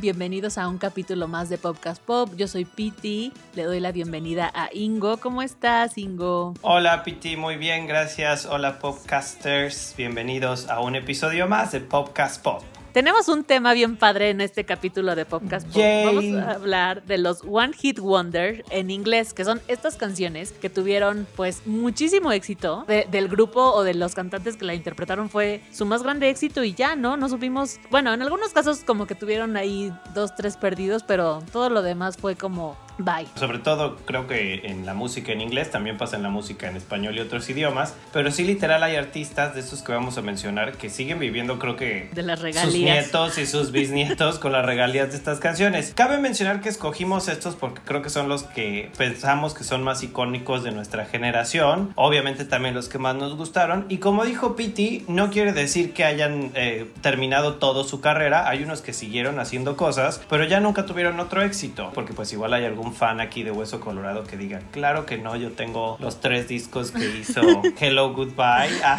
Bienvenidos a un capítulo más de Popcast Pop. Yo soy Piti, le doy la bienvenida a Ingo. ¿Cómo estás, Ingo? Hola, Piti, muy bien, gracias. Hola, Popcasters. Bienvenidos a un episodio más de Popcast Pop. Tenemos un tema bien padre en este capítulo de Podcast. Vamos a hablar de los One Hit Wonder en inglés, que son estas canciones que tuvieron pues muchísimo éxito del grupo o de los cantantes que la interpretaron fue su más grande éxito y ya, ¿no? No supimos, bueno, en algunos casos como que tuvieron ahí dos, tres perdidos, pero todo lo demás fue como Bye. Sobre todo creo que en la música en inglés, también pasa en la música en español y otros idiomas, pero sí literal hay artistas de estos que vamos a mencionar que siguen viviendo creo que de las regalías. sus nietos y sus bisnietos con las regalías de estas canciones. Cabe mencionar que escogimos estos porque creo que son los que pensamos que son más icónicos de nuestra generación, obviamente también los que más nos gustaron y como dijo Piti, no quiere decir que hayan eh, terminado todo su carrera, hay unos que siguieron haciendo cosas, pero ya nunca tuvieron otro éxito, porque pues igual hay algún fan aquí de Hueso Colorado que diga, claro que no, yo tengo los tres discos que hizo Hello Goodbye, ah,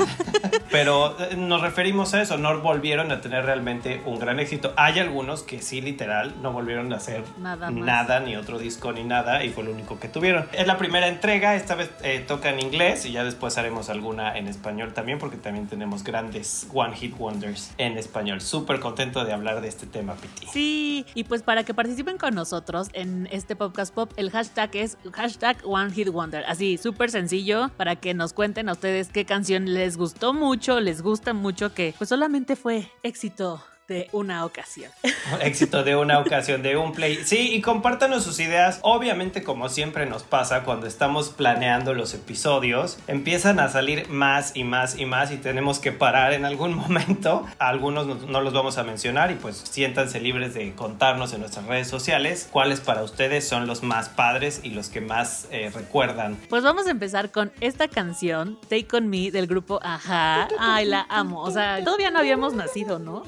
pero eh, nos referimos a eso, no volvieron a tener realmente un gran éxito. Hay algunos que sí, literal, no volvieron a hacer nada, ni otro disco, ni nada, y fue lo único que tuvieron. Es la primera entrega, esta vez eh, toca en inglés y ya después haremos alguna en español también, porque también tenemos grandes One Hit Wonders en español. Súper contento de hablar de este tema, Piti. Sí, y pues para que participen con nosotros en este podcast El hashtag es hashtag One Hit Wonder. Así, súper sencillo para que nos cuenten a ustedes qué canción les gustó mucho, les gusta mucho, que pues solamente fue éxito de una ocasión. Éxito de una ocasión, de un play. Sí, y compártanos sus ideas. Obviamente, como siempre nos pasa cuando estamos planeando los episodios, empiezan a salir más y más y más y tenemos que parar en algún momento. algunos no, los vamos a mencionar y pues siéntanse libres de contarnos en nuestras redes sociales cuáles para ustedes son los más padres y los que más eh, recuerdan. Pues vamos a empezar con esta canción, Take On Me, del grupo Ajá. Ay, la amo. O sea, todavía no habíamos nacido, ¿no?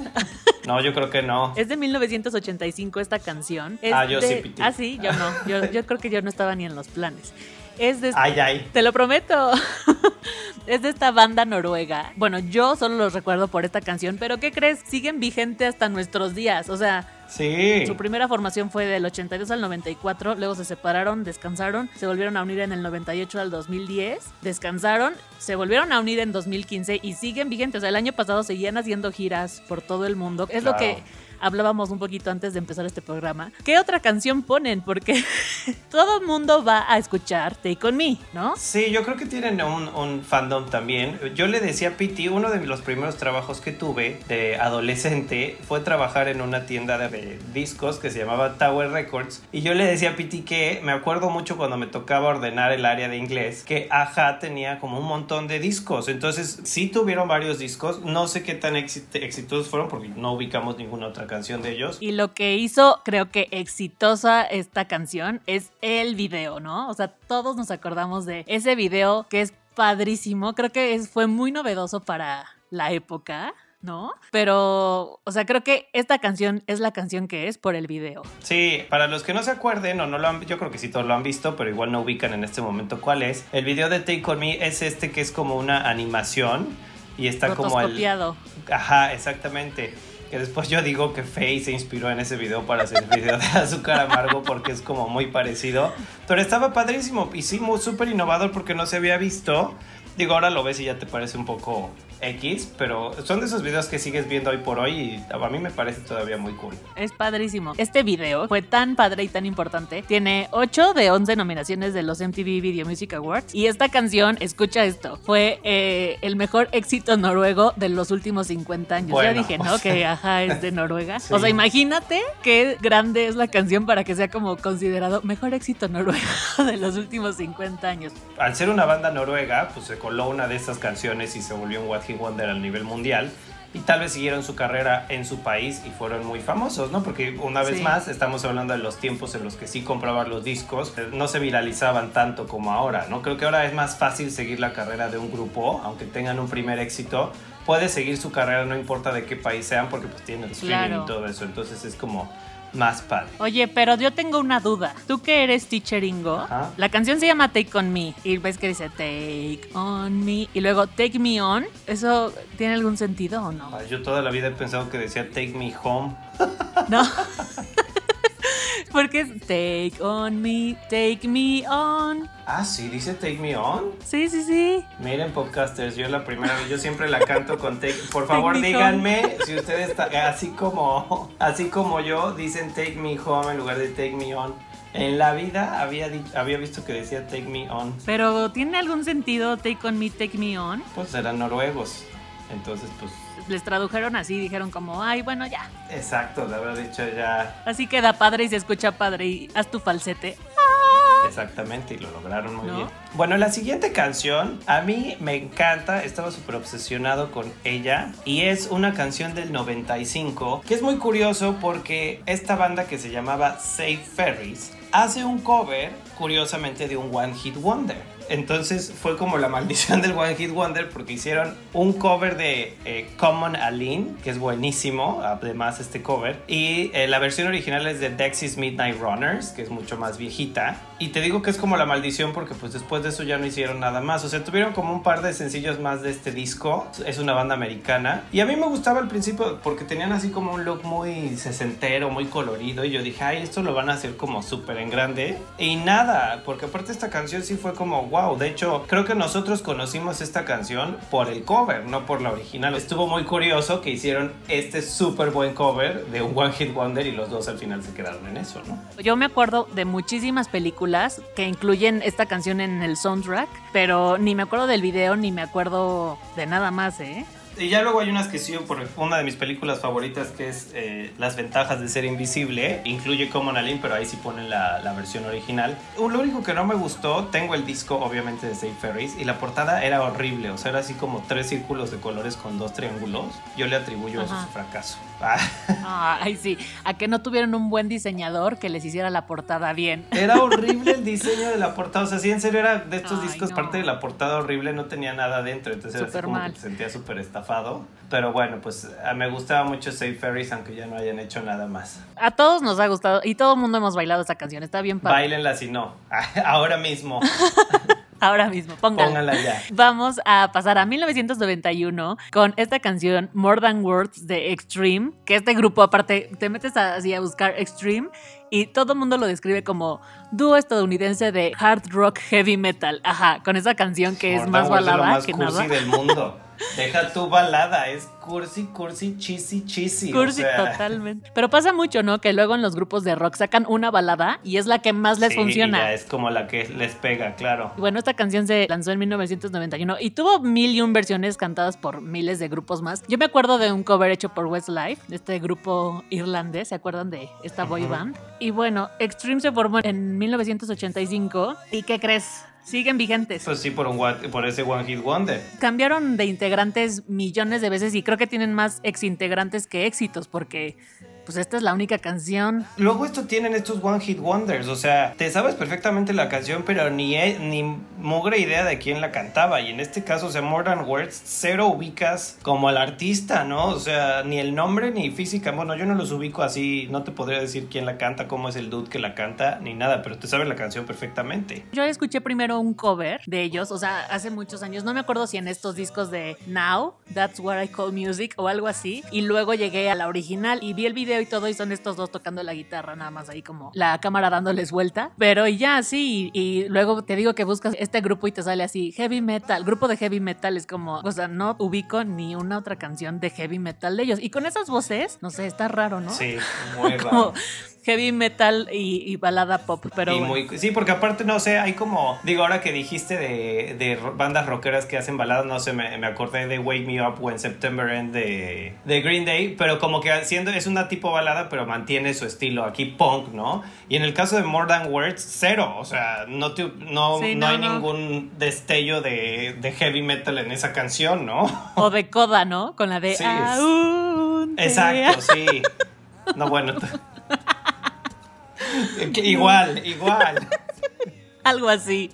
No, yo creo que no. Es de 1985 esta canción. ah, yo sí, Piti. Ah, sí, yo no. Yo, yo creo que yo no estaba ni en los planes. Es de... Ay, ay. Te lo prometo. es de esta banda noruega. Bueno, yo solo los recuerdo por esta canción, pero ¿qué crees? Siguen vigente hasta nuestros días. O sea, Sí. Su primera formación fue del 82 al 94, luego se separaron, descansaron, se volvieron a unir en el 98 al 2010, descansaron, se volvieron a unir en 2015 y siguen vigentes. O sea, el año pasado seguían haciendo giras por todo el mundo. Es lo que hablábamos un poquito antes de empezar este programa. ¿Qué otra canción ponen? Porque todo el mundo va a escuchar Take On Me, ¿no? Sí, yo creo que tienen un, fandom también. Yo le decía a Piti, uno de los primeros trabajos que tuve de adolescente fue trabajar en una tienda de discos que se llamaba Tower Records. Y yo le decía a Piti que me acuerdo mucho cuando me tocaba ordenar el área de inglés, que Aja tenía como un montón de discos. Entonces, sí tuvieron varios discos. No sé qué tan exitosos fueron porque no ubicamos ninguna otra canción de ellos. Y lo que hizo, creo que exitosa esta canción es el video, ¿no? O sea, todos nos acordamos de ese video que es padrísimo. Creo que fue muy novedoso para la época. ¿no? Pero, o sea, creo que esta canción es la canción que es por el video. Sí, para los que no se acuerden o no lo han, yo creo que sí todos lo han visto, pero igual no ubican en este momento cuál es. El video de Take On Me es este que es como una animación y está como el... Ajá, exactamente que después yo digo que Faye se inspiró en ese video para hacer el video de azúcar amargo porque es como muy parecido. Pero estaba padrísimo y sí, súper innovador porque no se había visto. Digo, ahora lo ves y ya te parece un poco X, pero son de esos videos que sigues viendo hoy por hoy y a mí me parece todavía muy cool. Es padrísimo. Este video fue tan padre y tan importante. Tiene 8 de 11 nominaciones de los MTV Video Music Awards. Y esta canción, escucha esto, fue eh, el mejor éxito noruego de los últimos 50 años. ya dije, ¿no? Que ajá, es de Noruega. O sea, imagínate qué grande es la canción para que sea como considerado mejor éxito noruego de los últimos 50 años. Al ser una banda noruega, pues coló una de estas canciones y se volvió un What Wonder a nivel mundial. Y tal vez siguieron su carrera en su país y fueron muy famosos, ¿no? Porque una vez más estamos hablando de los tiempos en los que sí compraban los discos, eh, no se viralizaban tanto como ahora, ¿no? Creo que ahora es más fácil seguir la carrera de un grupo, aunque tengan un primer éxito, puede seguir su carrera no importa de qué país sean porque pues tienen el streaming y todo eso, entonces es como más padre. Oye, pero yo tengo una duda. Tú que eres teacheringo, la canción se llama Take On Me y ves que dice Take On Me y luego Take Me On. ¿Eso tiene algún sentido o no? yo toda la vida he pensado que decía Take Me Home. No. Porque es Take on me, take me on. Ah, sí, dice Take Me On. Sí, sí, sí. Miren, podcasters, yo la primera vez, yo siempre la canto con Take. Por favor, díganme si ustedes, así como, así como yo, dicen Take Me Home en lugar de Take Me On. En la vida había, había visto que decía Take Me On. Pero, ¿tiene algún sentido Take On Me, Take Me On? Pues eran noruegos. Entonces, pues. Les tradujeron así, dijeron como, ay, bueno, ya. Exacto, le habrá dicho ya. Así queda padre y se escucha padre y haz tu falsete. Exactamente, y lo lograron muy bien. Bueno, la siguiente canción a mí me encanta, estaba súper obsesionado con ella y es una canción del 95 que es muy curioso porque esta banda que se llamaba Safe Ferries hace un cover curiosamente de un One Hit Wonder. Entonces fue como la maldición del One Hit Wonder porque hicieron un cover de eh, Common Aline, que es buenísimo, además este cover. Y eh, la versión original es de Dexys Midnight Runners, que es mucho más viejita. Y te digo que es como la maldición porque pues después de eso ya no hicieron nada más. O sea, tuvieron como un par de sencillos más de este disco. Es una banda americana. Y a mí me gustaba al principio porque tenían así como un look muy sesentero, muy colorido. Y yo dije, ay, esto lo van a hacer como súper en grande. Y nada, porque aparte esta canción sí fue como, wow de hecho, creo que nosotros conocimos esta canción por el cover, no por la original. Estuvo muy curioso que hicieron este súper buen cover de un One Hit Wonder y los dos al final se quedaron en eso, ¿no? Yo me acuerdo de muchísimas películas que incluyen esta canción en el soundtrack, pero ni me acuerdo del video ni me acuerdo de nada más, ¿eh? Y ya luego hay unas que sí, por una de mis películas favoritas que es eh, Las ventajas de ser invisible. Incluye Common Aline, pero ahí sí ponen la, la, versión original. Lo único que no me gustó, tengo el disco obviamente de Safe Ferries y la portada era horrible. O sea, era así como tres círculos de colores con dos triángulos. Yo le atribuyo eso a su fracaso. Ay, sí. A que no tuvieron un buen diseñador que les hiciera la portada bien. Era horrible el diseño de la portada. O sea, sí, en serio era de estos discos, parte de la portada horrible, no tenía nada dentro. Entonces era así como que te sentía súper estafado. Pero bueno, pues me gustaba mucho Safe Ferries, aunque ya no hayan hecho nada más. A todos nos ha gustado y todo el mundo hemos bailado esta canción. Está bien padre. Bailenla si no. Ahora mismo. Ahora mismo, póngala. ya. Vamos a pasar a 1991 con esta canción More Than Words de Extreme, que este grupo aparte te metes así a buscar Extreme y todo el mundo lo describe como dúo estadounidense de hard rock heavy metal. Ajá, con esa canción que es más balada que nada. del mundo. Deja tu balada, es cursi, cursi, chisi, chisi. Cursi, totalmente. Pero pasa mucho, ¿no? Que luego en los grupos de rock sacan una balada y es la que más les funciona. Ya es como la que les pega, claro. bueno, esta canción se lanzó en 1991 y tuvo mil y un versiones cantadas por miles de grupos más. Yo me acuerdo de un cover hecho por Westlife, este grupo irlandés, ¿se acuerdan de esta boy band? Y bueno, Extreme se formó en 1985. ¿Y qué crees? Siguen vigentes. Pues sí, por, un, por ese One Hit Wonder. Cambiaron de integrantes millones de veces y creo que tienen más ex integrantes que éxitos porque pues esta es la única canción. Luego esto tienen estos One Hit Wonders, o sea, te sabes perfectamente la canción, pero ni, ni mugre idea de quién la cantaba. Y en este caso, o sea, More Than Words, cero ubicas como al artista, ¿no? O sea, ni el nombre ni física. Bueno, yo no los ubico así, no te podría decir quién la canta, cómo es el dude que la canta, ni nada, pero te sabes la canción perfectamente. Yo escuché primero un cover de ellos, o sea, hace muchos años, no me acuerdo si en estos discos de Now, That's What I Call Music o algo así, y luego llegué a la original y vi el video video y todo y son estos dos tocando la guitarra, nada más ahí como la cámara dándoles vuelta. Pero ya, sí, y, luego te digo que buscas este grupo y te sale así, heavy metal, grupo de heavy metal es como, o sea, no ubico ni una otra canción de heavy metal de ellos. Y con esas voces, no sé, está raro, ¿no? Sí, muy raro heavy metal y, balada pop, pero sí, porque aparte, no sé, hay como, digo, ahora que dijiste de, de bandas rockeras que hacen baladas, no sé, me, me, acordé de Wake Me Up When September End de, de Green Day, pero como que siendo, es una tipo balada, pero mantiene su estilo aquí punk, ¿no? Y en el caso de More Than Words, cero, o sea, no, no, no, hay ningún destello de, de, heavy metal en esa canción, ¿no? O de coda, ¿no? Con la de... Sí, Exacto, sí. No, bueno. igual, igual. Algo así.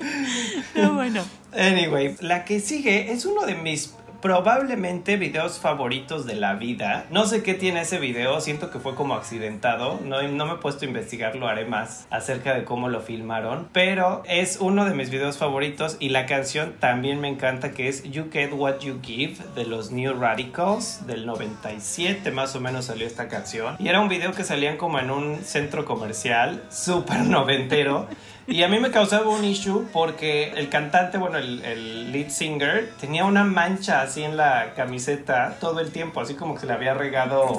Pero bueno. Anyway, la que sigue es uno de mis probablemente videos favoritos de la vida. No sé qué tiene ese video, siento que fue como accidentado. No, no me he puesto a investigar, lo haré más acerca de cómo lo filmaron. Pero es uno de mis videos favoritos y la canción también me encanta que es You Get What You Give de los New Radicals del 97 más o menos salió esta canción. Y era un video que salían como en un centro comercial súper noventero. Y a mí me causaba un issue porque el cantante, bueno, el, lead singer, tenía una mancha así en la camiseta todo el tiempo, así como que se le había regado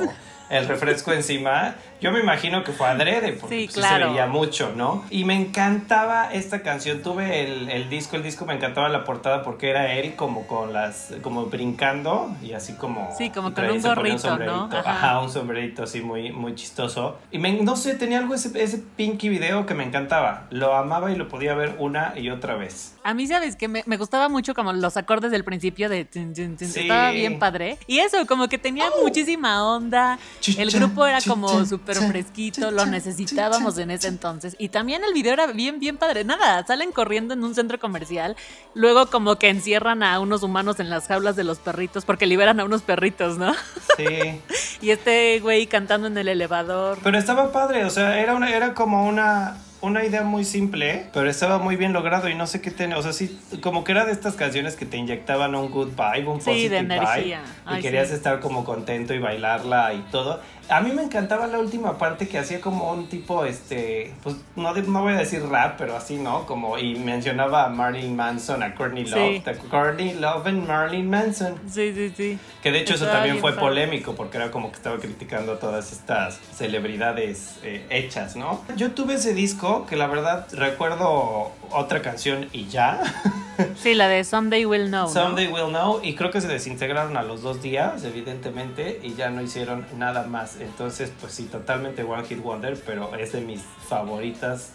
el refresco encima yo me imagino que fue adrede, porque sí, se veía mucho, ¿no? Y me encantaba esta canción. Tuve el, el, disco, el disco me encantaba la portada porque era él como con las, como brincando y así como. Sí, como con un gorrito, ¿no? Ajá. un sombrerito así muy, muy chistoso. Y me, no sé, tenía algo ese, ese pinky video que me encantaba. Lo amaba y lo podía ver una y otra vez. A mí, ¿sabes que me, me gustaba mucho como los acordes del principio de. Estaba bien padre. Y eso, como que tenía ¡Oh! muchísima onda. El grupo era como súper fresquito, lo necesitábamos en ese entonces. Y también el video era bien, bien padre. Nada, salen corriendo en un centro comercial, luego como que encierran a unos humanos en las jaulas de los perritos porque liberan a unos perritos, ¿no? Sí. y este güey cantando en el elevador. Pero estaba padre, o sea, era, una, era como una una idea muy simple, pero estaba muy bien logrado y no sé qué tiene, o sea, sí, como que era de estas canciones que te inyectaban un good vibe, un positive sí, de energía. vibe y querías estar como contento y bailarla y todo. A mí me encantaba la última parte que hacía como un tipo, este, pues no, no voy a decir rap, pero así, ¿no? Como, y mencionaba a Marilyn Manson, a Courtney Love, a Courtney Love and Marilyn Manson. Sí, sí, sí. Que de hecho eso también fue polémico porque era como que estaba criticando a todas estas celebridades eh, hechas, ¿no? Yo tuve ese disco que la verdad recuerdo otra canción y ya. Sí, la de Someday We'll Know. Someday We'll Know y creo que se desintegraron a los dos días, evidentemente, y ya no hicieron nada más. Entonces, pues sí, totalmente One Hit Wonder, pero es de mis favoritas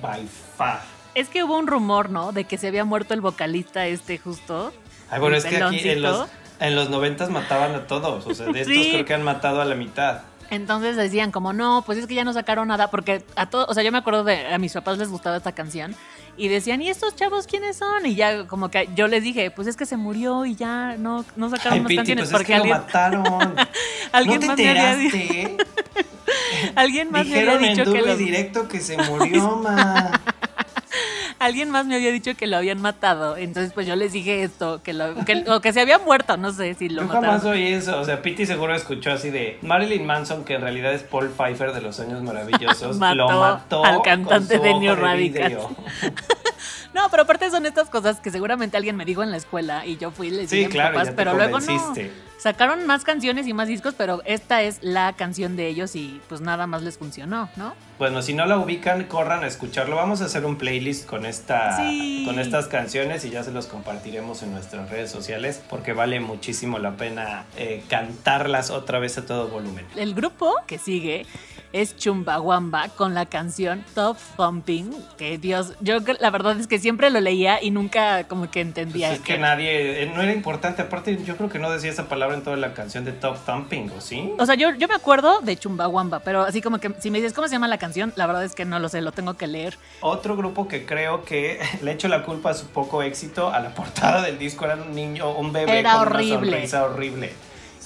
by far. Es que hubo un rumor, ¿no? De que se había muerto el vocalista este justo. Ay, bueno, es que aquí en los, en los 90 mataban a todos. O sea, de estos creo que han matado a la mitad. Entonces decían como, no, pues es que ya no sacaron nada, porque a todos, o sea, yo me acuerdo de, a mis papás les gustaba esta canción y decían, ¿y estos chavos quiénes son? Y ya como que yo les dije, pues es que se murió y ya no, no sacaron más canciones pues porque es que alguien... lo mataron. ¿Alguien ¿No más me había dicho... Alguien más me había dicho que lo... directo que se murió, ma alguien más me había dicho que lo habían matado. Entonces, pues yo les dije esto, que lo, que, o que se había muerto, no sé si lo yo mataron. jamás oí eso. O sea, Pity seguro escuchó así de Marilyn Manson, que en realidad es Paul Pfeiffer de los años maravillosos, lo mató al cantante de New. No, pero aparte son estas cosas que seguramente alguien me dijo en la escuela y yo fui y les dije sí, claro, pero luego no. Sacaron más canciones y más discos, pero esta es la canción de ellos y pues nada más les funcionó, ¿no? Bueno, si no la ubican, corran a escucharlo. Vamos a hacer un playlist con esta con estas canciones y ya se los compartiremos en nuestras redes sociales porque vale muchísimo la pena eh, cantarlas otra vez a todo volumen. El grupo que sigue es Chumbawamba con la canción Top Thumping, que Dios, yo la verdad es que siempre lo leía y nunca como que entendía. Pues es que, nadie, eh, no era importante, aparte yo creo que no decía esa palabra en toda la canción de Top Thumping, ¿o sí? O sea, yo, yo me acuerdo de Chumbawamba, pero así como que si me dices cómo se llama la canción, la verdad es que no lo sé, lo tengo que leer. Otro grupo que creo que le echo la culpa a su poco éxito, a la portada del disco era un niño, un bebé era con horrible. una sonrisa horrible.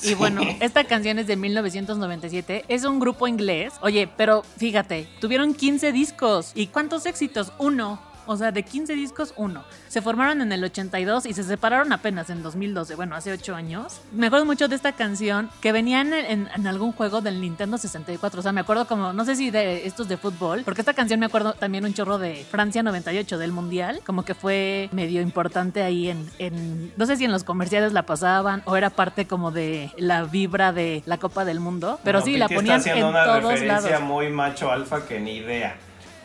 Y bueno, esta canción es de 1997. Es un grupo inglés. Oye, pero fíjate, tuvieron 15 discos. ¿Y cuántos éxitos? Uno. O sea, de 15 discos, uno. Se formaron en el 82 y se separaron apenas en 2012, bueno, hace 8 años. Me acuerdo mucho de esta canción que venía en, en, algún juego del Nintendo 64. O sea, me acuerdo como, no sé si de estos de fútbol, porque esta canción me acuerdo también un chorro de Francia 98 del Mundial, como que fue medio importante ahí en, en no sé si en los comerciales la pasaban o era parte como de la vibra de la Copa del Mundo, pero sí, la ponían en una todos lados. muy macho alfa que ni idea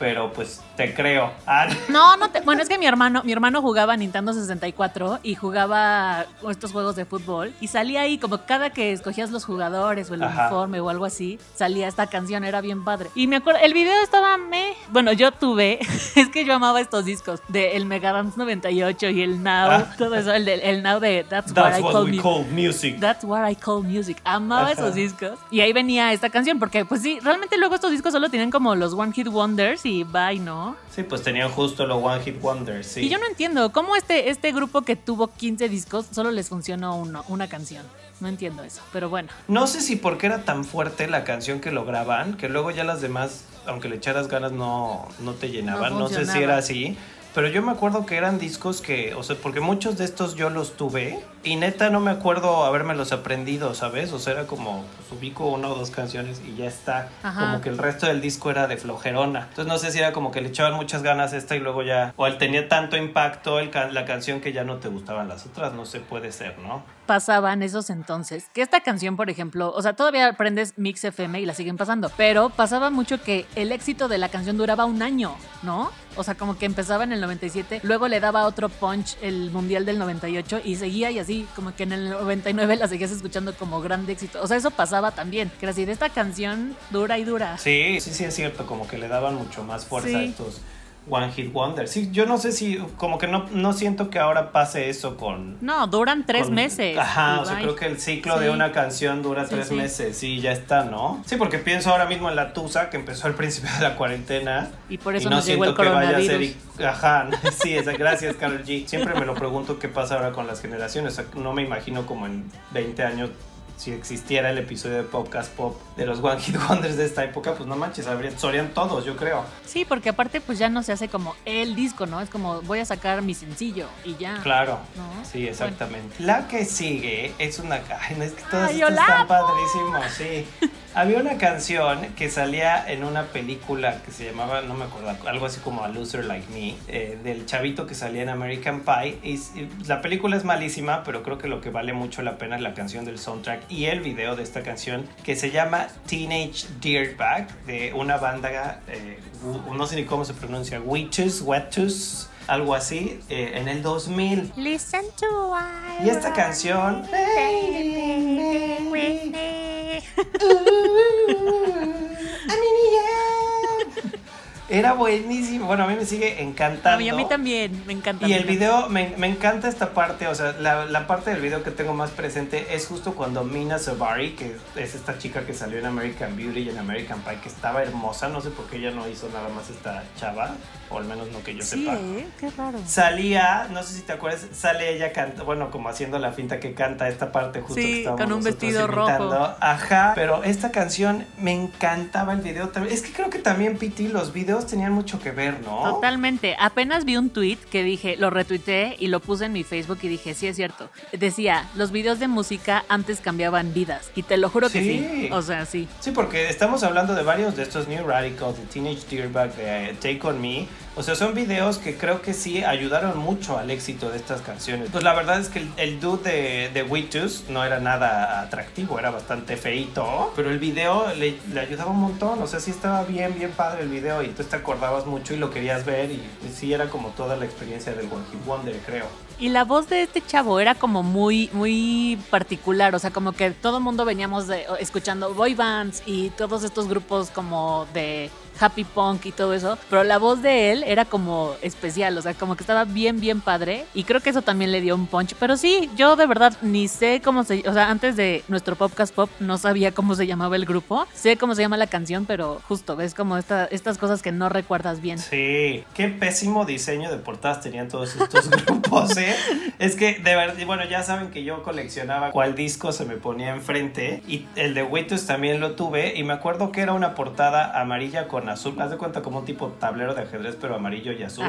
pero pues te creo. Ah. No, no te, bueno, es que mi hermano, mi hermano jugaba Nintendo 64 y jugaba estos juegos de fútbol y salía ahí como cada que escogías los jugadores o el uniforme o algo así, salía esta canción, era bien padre. Y me acuerdo, el video estaba me, bueno, yo tuve, es que yo amaba estos discos de el Mega Dance 98 y el Now, ah. todo eso, el, el Now de That's, what, I call, music. That's what I call music. Amaba esos discos. Y ahí venía esta canción porque pues sí, realmente luego estos discos solo tienen como los One Hit Wonders y bye, ¿no? Sí, pues tenían justo los One Hit Wonders, sí. Y yo no entiendo, ¿cómo este, este grupo que tuvo 15 discos solo les funcionó uno, una canción? No entiendo eso, pero bueno. No sé si porque era tan fuerte la canción que lograban, que luego ya las demás, aunque le echaras ganas, no, no te llenaban. no sé si era así. Pero yo me acuerdo que eran discos que, o sea, porque muchos de estos yo los tuve y neta no me acuerdo los aprendido, ¿sabes? O sea, era como, pues ubico una o dos canciones y ya está. Como que el resto del disco era de flojerona. Entonces no sé si era como que le echaban muchas ganas a esta y luego ya, o él tenía tanto impacto el la canción que ya no te gustaban las otras, no sé, puede ser, ¿no? Pasaban esos entonces, que esta canción, por ejemplo, o sea, todavía aprendes Mix FM y la siguen pasando, pero pasaba mucho que el éxito de la canción duraba un año, ¿no? O sea, como que empezaba en el 97, luego le daba otro punch el Mundial del 98 y seguía y así, como que en el 99 la seguías escuchando como grande éxito. O sea, eso pasaba también, que era así, de esta canción dura y dura. Sí, sí, sí, es cierto, como que le daban mucho más fuerza a estos One Hit Wonder. Sí, yo no sé si, como que no, no siento que ahora pase eso con... No, duran tres meses. Ajá, o sea, creo que el ciclo de una canción dura tres meses. Sí, ya está, ¿no? Sí, porque pienso ahora mismo en la Tusa, que empezó al principio de la cuarentena. Y por eso no nos llegó el coronavirus. Que vaya a ser... Ajá, sí, gracias, Carol G. Siempre me lo pregunto qué pasa ahora con las generaciones. O sea, no me imagino como en 20 años si existiera el episodio de Podcast Pop de los One Hit Wonders de esta época, pues no manches, habrían, serían todos, yo creo. Sí, porque aparte pues ya no se hace como el disco, ¿no? Es como voy a sacar mi sencillo y ya. Claro. Sí, exactamente. La que sigue es una... Ay, no es que todas estas están padrísimos, sí. Había una canción que salía en una película que se llamaba, no me acuerdo, algo así como A Loser Like Me, eh, del chavito que salía en American Pie. Y, la película es malísima, pero creo que lo que vale mucho la pena es la canción del soundtrack y el video de esta canción que se llama Teenage Dirtbag de una banda, eh, no sé ni cómo se pronuncia, Witches, Wettus algo así, eh, en el 2000. Listen to y esta canción... Era buenísimo. Bueno, a mí me sigue encantando. A a mí también, me encanta. Y el video, me, me, encanta esta parte, o sea, la, la, parte del video que tengo más presente es justo cuando Mina Savari, que es esta chica que salió en American Beauty y en American Pie, que estaba hermosa, no sé por qué ella no hizo nada más esta chava, o al menos no que yo sí, sepa. ¿eh? qué raro. Salía, no sé si te acuerdas, sale ella canta, bueno, como haciendo la finta que canta esta parte justo sí, con un vestido rojo. Ajá, pero esta canción me encantaba el video también. Es que creo que también Piti los videos tenían mucho que ver, ¿no? Totalmente. Apenas vi un tweet que dije, lo retuiteé y lo puse en mi Facebook y dije, sí es cierto. Decía, los videos de música antes cambiaban vidas. Y te lo juro que sí. O sea, sí. Sí, porque estamos hablando de varios de estos New Radicals, de Teenage Dirtbag, de Take On Me o sea, son videos que creo que sí ayudaron mucho al éxito de estas canciones. Pues la verdad es que el, dude de, de Witches no era nada atractivo, era bastante feito. Pero el video le, ayudaba un montón. O sea, sí estaba bien, bien padre el video y tú te acordabas mucho y lo querías ver. Y, sí era como toda la experiencia del One Hit Wonder, creo. Y la voz de este chavo era como muy, muy particular. O sea, como que todo el mundo veníamos de, escuchando boy bands y todos estos grupos como de happy punk y todo eso, pero la voz de él era como especial, o sea, como que estaba bien, bien padre y creo que eso también le dio un punch, pero sí, yo de verdad ni sé cómo se, o sea, antes de nuestro podcast pop no sabía cómo se llamaba el grupo, sé cómo se llama la canción, pero justo ves como esta, estas cosas que no recuerdas bien. Sí, qué pésimo diseño de portadas tenían todos estos grupos. Es que de verdad, bueno, ya saben que yo coleccionaba cuál disco se me ponía enfrente y el de Witus también lo tuve y me acuerdo que era una portada amarilla con azul. Haz de cuenta como un tipo tablero de ajedrez, pero amarillo y azul.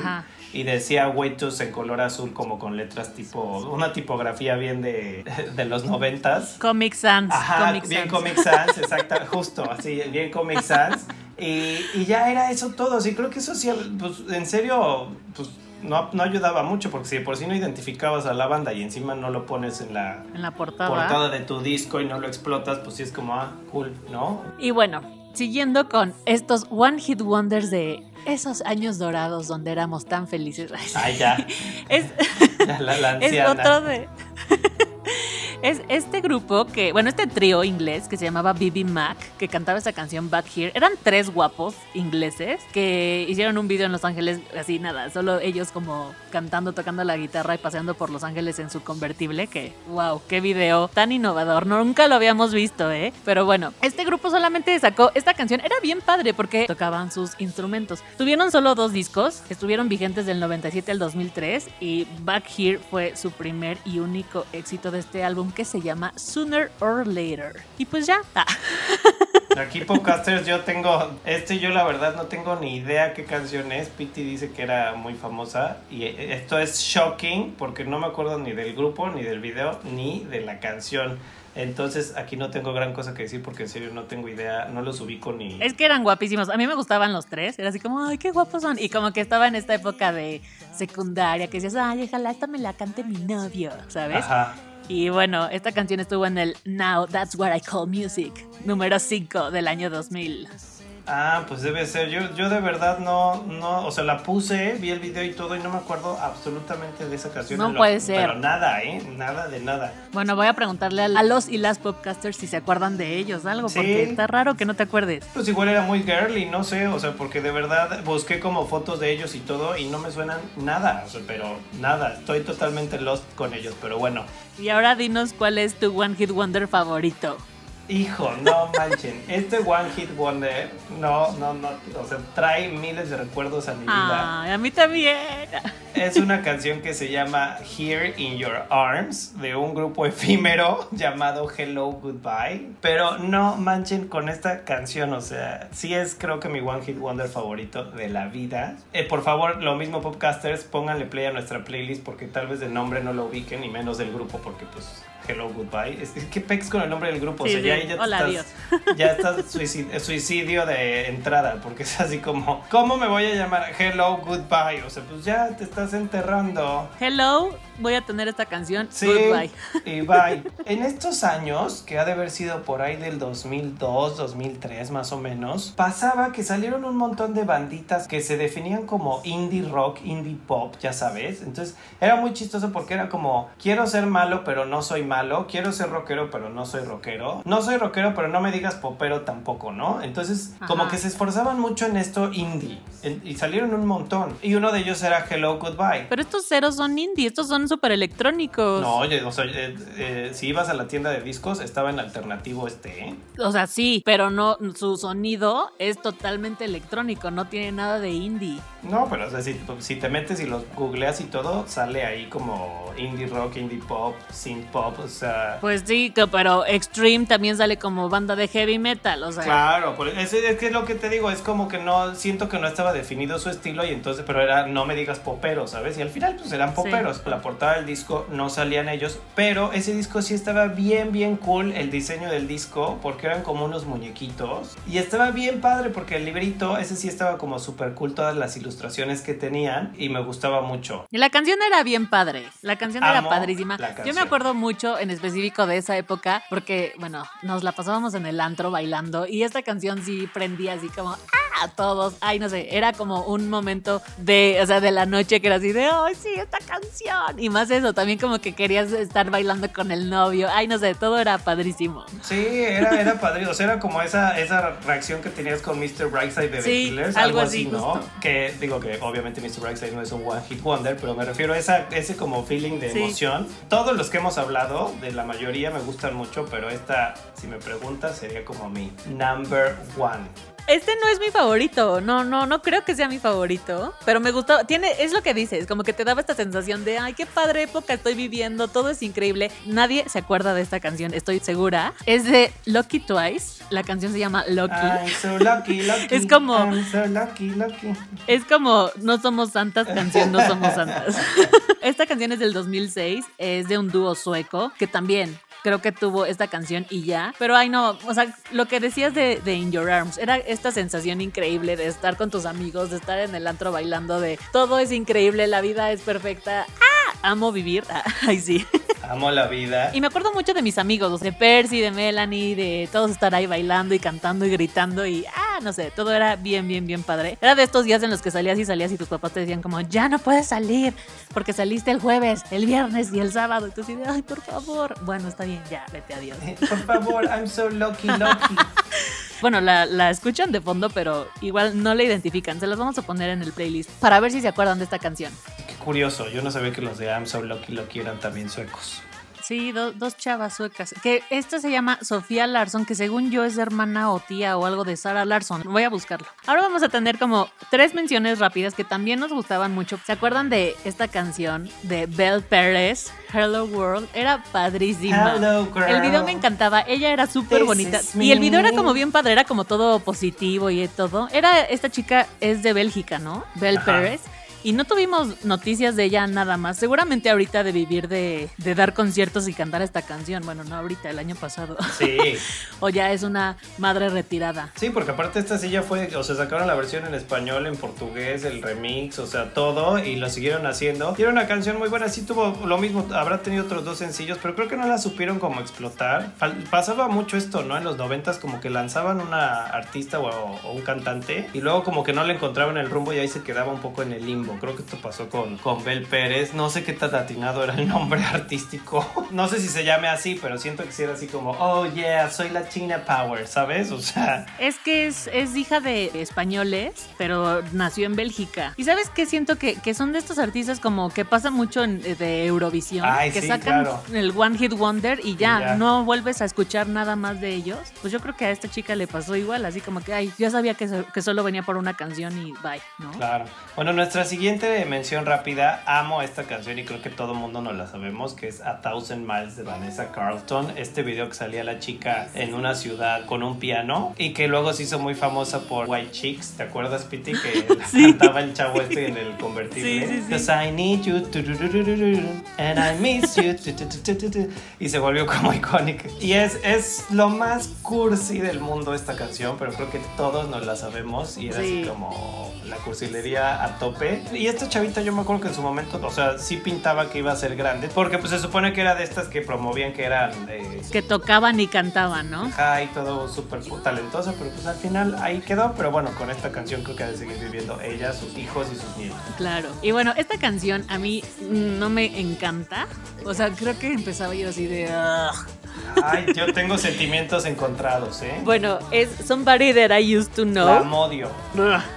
Y decía Waitus en color azul, como con letras tipo, una tipografía bien de, de los noventas. Comic Sans. Ajá, bien Comic Sans, exacto, justo, así, bien Comic Sans. Y, y, ya era eso todo. Sí, creo que eso sí, pues en serio, pues no, no, ayudaba mucho porque si por sí no identificabas a la banda y encima no lo pones en la, en la portada. portada de tu disco y no lo explotas, pues sí es como, ah, cool, ¿no? Y bueno, siguiendo con estos One Hit Wonders de esos años dorados donde éramos tan felices. Ay, ya. es, la, la es otro de... Es este grupo que, bueno, este trío inglés que se llamaba BB Mac, que cantaba esa canción Back Here, eran tres guapos ingleses que hicieron un video en Los Ángeles, así nada, solo ellos como cantando, tocando la guitarra y paseando por Los Ángeles en su convertible, que wow, qué video tan innovador, nunca lo habíamos visto, ¿eh? Pero bueno, este grupo solamente sacó esta canción, era bien padre porque tocaban sus instrumentos. Tuvieron solo dos discos, estuvieron vigentes del 97 al 2003 y Back Here fue su primer y único éxito de este álbum que se llama Sooner or Later. Y pues ya. Ah. Aquí podcasters yo tengo, este yo la verdad no tengo ni idea qué canción es. Pity dice que era muy famosa y esto es shocking porque no me acuerdo ni del grupo, ni del video, ni de la canción. Entonces aquí no tengo gran cosa que decir porque en serio no tengo idea, no los ubico ni... Es que eran guapísimos, a mí me gustaban los tres, era así como, ay, qué guapos son. Y como que estaba en esta época de secundaria que decías, ay, ojalá esta me la cante mi novio, ¿sabes? Ajá. Y bueno, esta canción estuvo en el Now That's What I Call Music, número 5 del año 2000. Ah, pues debe ser. Yo, yo de verdad no, no, o sea, la puse, vi el video y todo y no me acuerdo absolutamente de esa canción. No puede ser. Pero nada, ¿eh? Nada de nada. Bueno, voy a preguntarle a los y las podcasters si se acuerdan de ellos, algo, porque está raro que no te acuerdes. Pues igual era muy girly, no sé, o sea, porque de verdad busqué como fotos de ellos y todo y no me suenan nada, o sea, pero nada, estoy totalmente lost con ellos, pero bueno. Y ahora dinos cuál es tu One Hit Wonder favorito. Hijo, no manchen. Este One Hit Wonder, no, no, no. O sea, trae miles de recuerdos a mi vida. Ay, a mí también. Es una canción que se llama Here in Your Arms, de un grupo efímero llamado Hello Goodbye. Pero no manchen con esta canción, o sea, sí es creo que mi One Hit Wonder favorito de la vida. Eh, por favor, lo mismo, Popcasters, pónganle play a nuestra playlist porque tal vez de nombre no lo ubiquen, y menos del grupo, porque pues Hello Goodbye. Es, que pex con el nombre del grupo. o sea, ya, ya Hola, estás, ya estás suicidio, suicidio, de entrada, porque es así como, ¿cómo me voy a llamar? Hello Goodbye. O sea, pues ya te estás enterrando. Hello, voy a tener esta canción. Sí, goodbye. Y bye. En estos años, que ha de haber sido por ahí del 2002, 2003 más o menos, pasaba que salieron un montón de banditas que se definían como indie rock, indie pop, ya sabes. Entonces era muy chistoso porque era como, quiero ser malo, pero no soy malo quiero ser rockero pero no soy rockero, no soy rockero pero no me digas popero tampoco, ¿no? Entonces como que se esforzaban mucho en esto indie y salieron un montón y uno de ellos era Hello Goodbye. Pero estos ceros son indie, estos son súper electrónicos. No, oye, o sea, eh, eh, si ibas a la tienda de discos estaba en alternativo este, ¿eh? O sea, sí, pero no, su sonido es totalmente electrónico, no tiene nada de indie. No, pero o sea, si, si te metes y los googleas y todo, sale ahí como indie rock, indie pop, synth pop, pues sí, pero Extreme también sale como banda de heavy metal, o sea. Claro, es, es que es lo que te digo, es como que no, siento que no estaba definido su estilo y entonces, pero era, no me digas popero, ¿sabes? Y al final pues eran poperos. La portada del disco no salían ellos, pero ese disco sí estaba bien, bien cool, el diseño del disco, porque eran como unos muñequitos. Y estaba bien padre porque el librito, ese sí estaba como súper cool, todas las ilustraciones que tenían y me gustaba mucho. Y la canción era bien padre, la canción era padrísima. Yo me acuerdo mucho en específico de esa época, porque, bueno, nos la pasábamos en el antro bailando y esta canción sí prendía así como, ¡ah! A todos, ay, no sé, era como un momento de, o sea, de la noche que era así de, ¡ay, sí, esta canción! Y más eso, también como que querías estar bailando con el novio, ay, no sé, todo era padrísimo. Sí, era, era padrísimo, o sea, era como esa, esa reacción que tenías con Mr. Brightside de The Killers, algo, así, ¿no? Que digo que obviamente Mr. Brightside no es un One Hit Wonder, pero me refiero a esa, ese como feeling de emoción. Todos los que hemos hablado de la mayoría me gustan mucho, pero esta, si me preguntas, sería como mi number one. Este no es mi favorito, no, no, no creo que sea mi favorito, pero me gustó, tiene, es lo que dices, como que te daba esta sensación de, ay, qué padre época estoy viviendo, todo es increíble. Nadie se acuerda de esta canción, estoy segura. Es de Lucky Twice, la canción se llama Lucky. so lucky, lucky. Es como, so lucky, lucky. Es como, no somos santas, canción, no somos santas. Esta canción es del 2006, es de un dúo sueco que también creo que tuvo esta canción y ya. Pero ay no, o sea, lo que decías de, In Your Arms, era esta sensación increíble de estar con tus amigos, de estar en el antro bailando, de todo es increíble, la vida es perfecta. ¡Ah! Amo vivir. ay, sí. Amo la vida. Y me acuerdo mucho de mis amigos, de Percy, de Melanie, de todos estar ahí bailando y cantando y gritando y, ah, no sé, todo era bien, bien, bien padre. Era de estos días en los que salías y salías y tus papás te decían como, ya no puedes salir porque saliste el jueves, el viernes y el sábado. Y tú ay, por favor. Bueno, está bien, ya, vete, adiós. Por favor, I'm so lucky, lucky. Bueno, la, escuchan de fondo, pero igual no la identifican. Se las vamos a poner en el playlist para ver si se acuerdan de esta canción. Qué curioso, yo no sabía que los de I'm So Lucky Lucky eran también suecos. Sí, do, dos chavas suecas. Que esta se llama Sofía Larson, que según yo es hermana o tía o algo de Sara Larson. Voy a buscarlo. Ahora vamos a tener como tres menciones rápidas que también nos gustaban mucho. ¿Se acuerdan de esta canción de Belle Pérez? Hello World. Era padrísima. Hello, girl. El video me encantaba. Ella era súper bonita. Y el video era como bien padre, era como todo positivo y todo. Era, esta chica es de Bélgica, ¿no? Belle Pérez. Y no tuvimos noticias de ella nada más. Seguramente ahorita de vivir de, de, dar conciertos y cantar esta canción. Bueno, no ahorita, el año pasado. Sí. o ya es una madre retirada. Sí, porque aparte esta sí ya fue, o sea, sacaron la versión en español, en portugués, el remix, o sea, todo, y lo siguieron haciendo. Y era una canción muy buena, sí tuvo lo mismo, habrá tenido otros dos sencillos, pero creo que no la supieron como explotar. Pasaba mucho esto, ¿no? En los noventas como que lanzaban una artista o, o un cantante, y luego como que no le encontraban el rumbo y ahí se quedaba un poco en el limbo. Creo que esto pasó con, con Bel Pérez. No sé qué tan atinado era el nombre artístico. No sé si se llame así, pero siento que sí era así como, oh yeah, soy la China Power, ¿sabes? O sea. Es que es, es hija de españoles, pero nació en Bélgica. Y sabes qué siento que, que son de estos artistas como que pasa mucho en, de Eurovisión. Ay, que sí, sacan claro. el One Hit Wonder y ya, Y ya. no vuelves a escuchar nada más de ellos. Pues yo creo que a esta chica le pasó igual, así como que, ay, ya sabía que, so- que solo venía por una canción y bye, ¿no? Claro. Bueno, nuestra siguiente mención rápida, amo esta canción y creo que todo mundo nos la sabemos, que es A Thousand Miles de Vanessa Carlton. Este video que salía la chica en una ciudad con un piano y que luego se hizo muy famosa por White Chicks. ¿Te acuerdas, Piti? Que Sí. cantaba el chavo este en el convertible. Sí, sí, I need you, and I miss you, y se volvió como icónica. Y es, es lo más cursi del mundo esta canción, pero creo que todos nos la sabemos y era Sí. así como la cursilería a tope. Y esta chavita yo me acuerdo que en su momento, o sea, sí pintaba que iba a ser grande, porque pues se supone que era de estas que promovían que eran de Que tocaban y cantaban, ¿no? high, todo súper talentosa, pero pues al final ahí quedó. Pero bueno, con esta canción creo que ha de seguir viviendo ella, sus hijos y sus nietos. Claro. Y bueno, esta canción a mí no me encanta. O sea, creo que empezaba yo así de... Ay, yo tengo sentimientos encontrados, ¿eh? Bueno, es Somebody That I Used to La Know. amodio.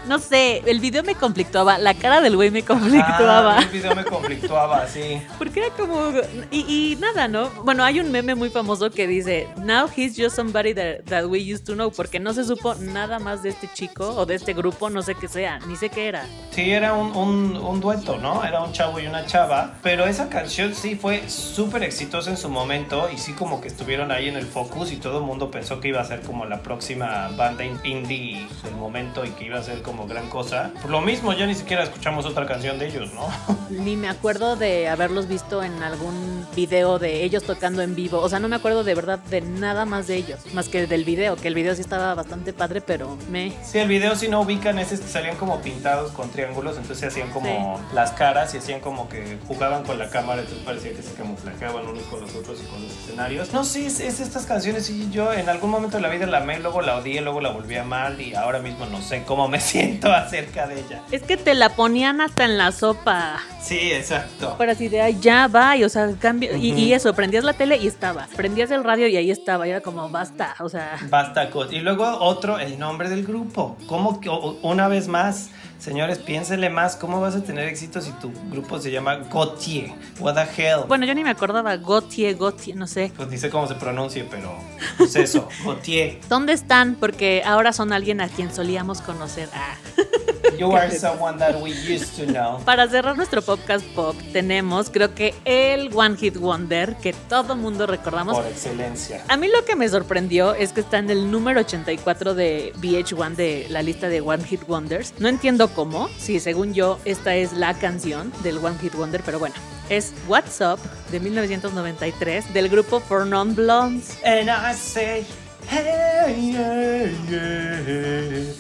No sé, el video me conflictuaba, la cara del güey me Ah, conflictuaba. el video me conflictuaba, sí. Porque era como. Y, y nada, ¿no? Bueno, hay un meme muy famoso que dice: Now he's just somebody that, that we used to know. Porque no se supo nada más de este chico o de este grupo, no sé qué sea, ni sé qué era. Sí, era un, un, un dueto, ¿no? Era un chavo y una chava. Pero esa canción sí fue súper exitosa en su momento y sí como que estuvieron ahí en el focus y todo el mundo pensó que iba a ser como la próxima banda in- indie del momento y que iba a ser como gran cosa. Por lo mismo, ya ni siquiera escuchamos otra canción de ellos, ¿no? Ni me acuerdo de haberlos visto en algún video de ellos tocando en vivo. O sea, no me acuerdo de verdad de nada más de ellos, más que del video, que el video sí estaba bastante padre, pero me. Sí, el video si no ubican es este, salían como pintados con triángulos, entonces se hacían como las caras y hacían como que jugaban con la cámara, entonces parecía que se camuflajeaban unos con los otros y con los escenarios. No, sí, es, es estas canciones y yo en algún momento de la vida la amé, luego la odié, luego la volví a amar y ahora mismo no sé cómo me siento acerca de ella. Es que te la ponían hasta en la sopa. Sí, exacto. Para así de, ay, ya va, y, o sea, cambio. y, Ujú. y eso, prendías la tele y estaba. Prendías el radio y ahí estaba. Y era como, basta, o sea. Basta, y luego otro, el nombre del grupo. ¿Cómo que una vez más Señores, piénsenle más, ¿cómo vas a tener éxito si tu grupo se llama Gautier? What the hell? Bueno, yo ni me acordaba, Gautier, Gautier, no sé. Pues ni sé cómo se pronuncie, pero pues eso, Gautier. ¿Dónde están? Porque ahora son alguien a quien solíamos conocer. Ah. You are someone that we used to know. Para cerrar nuestro podcast pop, tenemos, creo que el One Hit Wonder que todo mundo recordamos. Por excelencia. A mí lo que me sorprendió es que está en el número 84 de VH1 de la lista de One Hit Wonders. No entiendo cómo, si según yo esta es la canción del One Hit Wonder, pero bueno. Es What's Up de 1993 del grupo For Non Blondes. And I say, hey, yeah, yeah,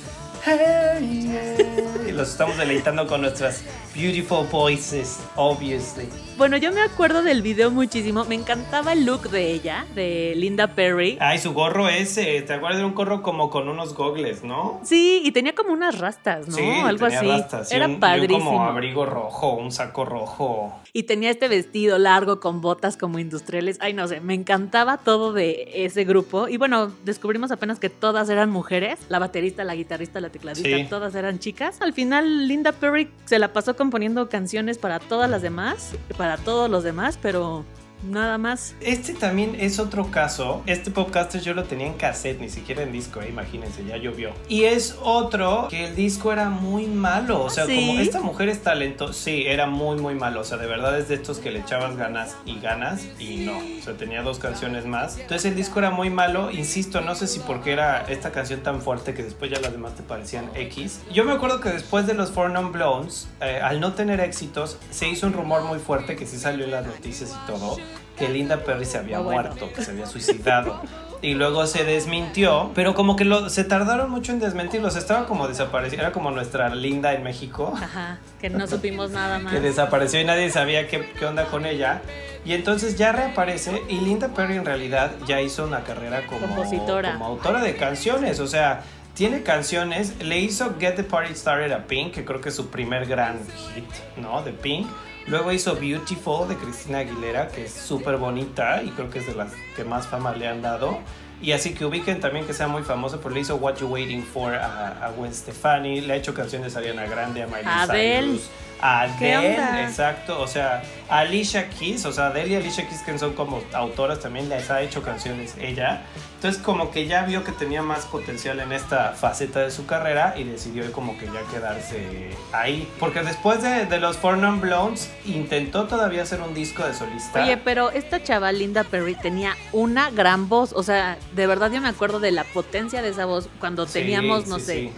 hey, yeah. Y los estamos deleitando con nuestras beautiful voices, obviously. Bueno, yo me acuerdo del video muchísimo. Me encantaba el look de ella, de Linda Perry. Ay, su gorro ese, ¿te acuerdas de un gorro como con unos gogles, no? Sí, y tenía como unas rastas, ¿no? Sí, Algo tenía así. rastas. Y Era y un padrísimo. como abrigo rojo, un saco rojo. Y tenía este vestido largo con botas como industriales. Ay, no sé, me encantaba todo de ese grupo. Y bueno, descubrimos apenas que todas eran mujeres. La baterista, la guitarrista, la tecladista, Sí. todas eran chicas. Al final, Linda Perry se la pasó componiendo canciones para todas las demás, para todos los demás, pero nada más. Este también es otro caso. Este podcaster yo lo tenía en cassette, ni siquiera en disco, eh, imagínense, ya llovió. Y es otro que el disco era muy malo. O sea, ¿Sí? como esta mujer es talento, sí, era muy, muy malo. O sea, de verdad es de estos que le echabas ganas y ganas y no. O sea, tenía dos canciones más. Entonces el disco era muy malo. Insisto, no sé si porque era esta canción tan fuerte que después ya las demás te parecían X. Yo me acuerdo que después de los Four Non Blondes, eh, al no tener éxitos, se hizo un rumor muy fuerte que sí salió en las noticias y todo que Linda Perry se había bueno. muerto, que se había suicidado. Y luego se desmintió, pero como que lo, se tardaron mucho en desmentirlos, estaba como desaparecido, era como nuestra Linda en México, Ajá, que no supimos nada más. que desapareció y nadie sabía qué, qué onda con ella. Y entonces ya reaparece y Linda Perry en realidad ya hizo una carrera como, Compositora. como autora de canciones, o sea... Tiene canciones, le hizo Get the Party Started a Pink, que creo que es su primer gran hit, ¿no? De Pink. Luego hizo Beautiful de Cristina Aguilera, que es súper bonita y creo que es de las que más fama le han dado. Y así que ubiquen también que sea muy famosa, pues le hizo What You Waiting For a, a Gwen Stefani, le ha hecho canciones a Ariana Grande, a Miley. Cyrus, a ¿Qué Adele, exacto, o sea, Alicia Keys, o sea, Adele y Alicia Keys que son como autoras también les ha hecho canciones ella. Entonces como que ya vio que tenía más potencial en esta faceta de su carrera y decidió como que ya quedarse ahí. Porque después de, de los Four Non Blondes intentó todavía hacer un disco de solista. Oye, pero esta chava Linda Perry tenía una gran voz. O sea, de verdad yo me acuerdo de la potencia de esa voz cuando Sí, teníamos, no sí, sé, sí.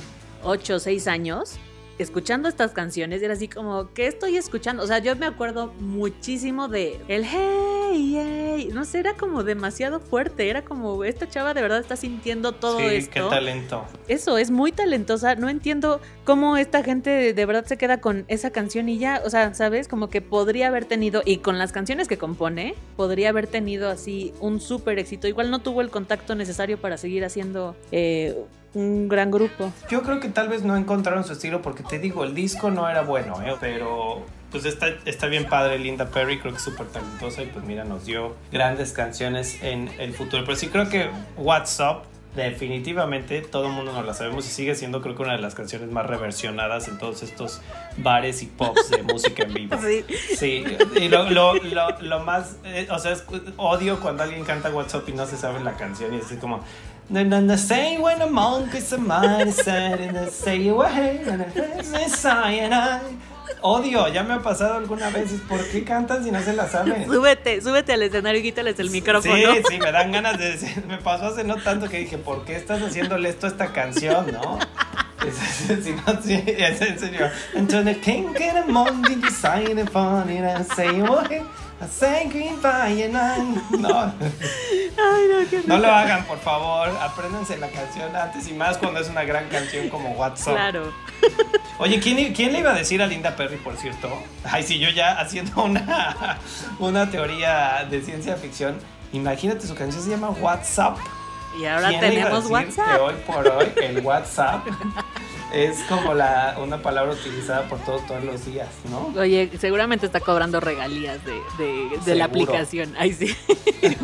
8 o 6 años. Escuchando estas canciones, era así como, ¿qué estoy escuchando? O sea, yo me acuerdo muchísimo de el hey, hey. No sé, era como demasiado fuerte. Era como, esta chava de verdad está sintiendo todo Sí, esto. qué talento. Eso, es muy talentosa. No entiendo cómo esta gente de verdad se queda con esa canción y ya, o sea, ¿sabes? Como que podría haber tenido, y con las canciones que compone, podría haber tenido así un súper éxito. Igual no tuvo el contacto necesario para seguir haciendo eh, un gran grupo. Yo creo que tal vez no encontraron su estilo porque te digo, el disco no era bueno, ¿eh? pero pues está, está bien padre Linda Perry, creo que es súper talentosa y pues mira, nos dio grandes canciones en el futuro. Pero sí creo que What's Up, definitivamente todo el mundo nos la sabemos y sigue siendo creo que una de las canciones más reversionadas en todos estos bares y pops de música en vivo. Sí. Sí, y lo, lo, lo, lo más, eh, o sea, es- odio cuando alguien canta What's Up y no se sabe la canción y es así como... No, say when a monk is a man said and they say away and cyanide. Odio, ya me ha pasado alguna vez. ¿Por qué cantan si no se la saben? Súbete, súbete al escenario y quítales el micrófono. Sí, sí, me dan ganas de decir. Me pasó hace no tanto que dije, ¿por qué estás haciéndole esto a esta canción, no? Es, es- si no, sí, es en serio. Until the pink in the morning decided upon it and say, away, No. Ay, no, qué No lo hagan, por favor. Apréndanse la canción antes y más cuando es una gran canción como WhatsApp. Claro. Oye, ¿quién, quién le iba a decir a Linda Perry, por cierto? Ay, sí, yo ya haciendo una, una teoría de ciencia ficción. Imagínate, su canción se llama WhatsApp. Y ahora ¿Quién le iba a tenemos decir Que WhatsApp. hoy por hoy el WhatsApp es como la, una palabra utilizada por todos todos los días, ¿no? Oye, seguramente está cobrando regalías de, de, de la aplicación. Ay, sí.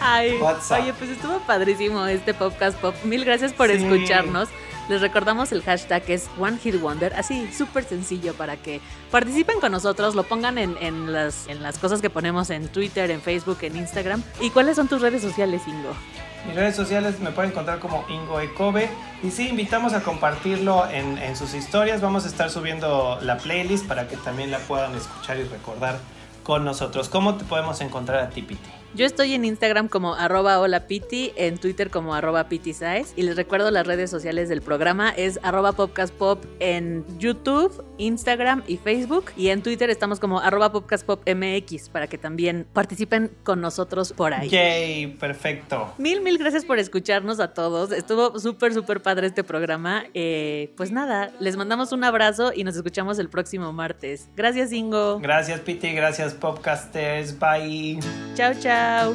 Ay, oye, pues estuvo padrísimo este podcast pop. Mil gracias por Sí. escucharnos. Les recordamos el hashtag es One Hit Wonder, así súper sencillo para que participen con nosotros, lo pongan en, las, en las cosas que ponemos en Twitter, en Facebook, en Instagram. ¿Y cuáles son tus redes sociales, Ingo? Mis redes sociales me pueden encontrar como Ingo Ecobe. Y sí, invitamos a compartirlo en, en sus historias. Vamos a estar subiendo la playlist para que también la puedan escuchar y recordar con nosotros. ¿Cómo te podemos encontrar a ti, Piti? Yo estoy en Instagram como arroba holapiti, en Twitter como arroba pitisize y les recuerdo las redes sociales del programa es arroba popcastpop en YouTube, Instagram y Facebook y en Twitter estamos como arroba popcastpopmx para que también participen con nosotros por ahí. Yay, perfecto. Mil, mil gracias por escucharnos a todos. Estuvo súper, súper padre este programa. Eh, pues nada, les mandamos un abrazo y nos escuchamos el próximo martes. Gracias, Ingo. Gracias, Piti. Gracias, podcasters. Bye. Ciao, ciao.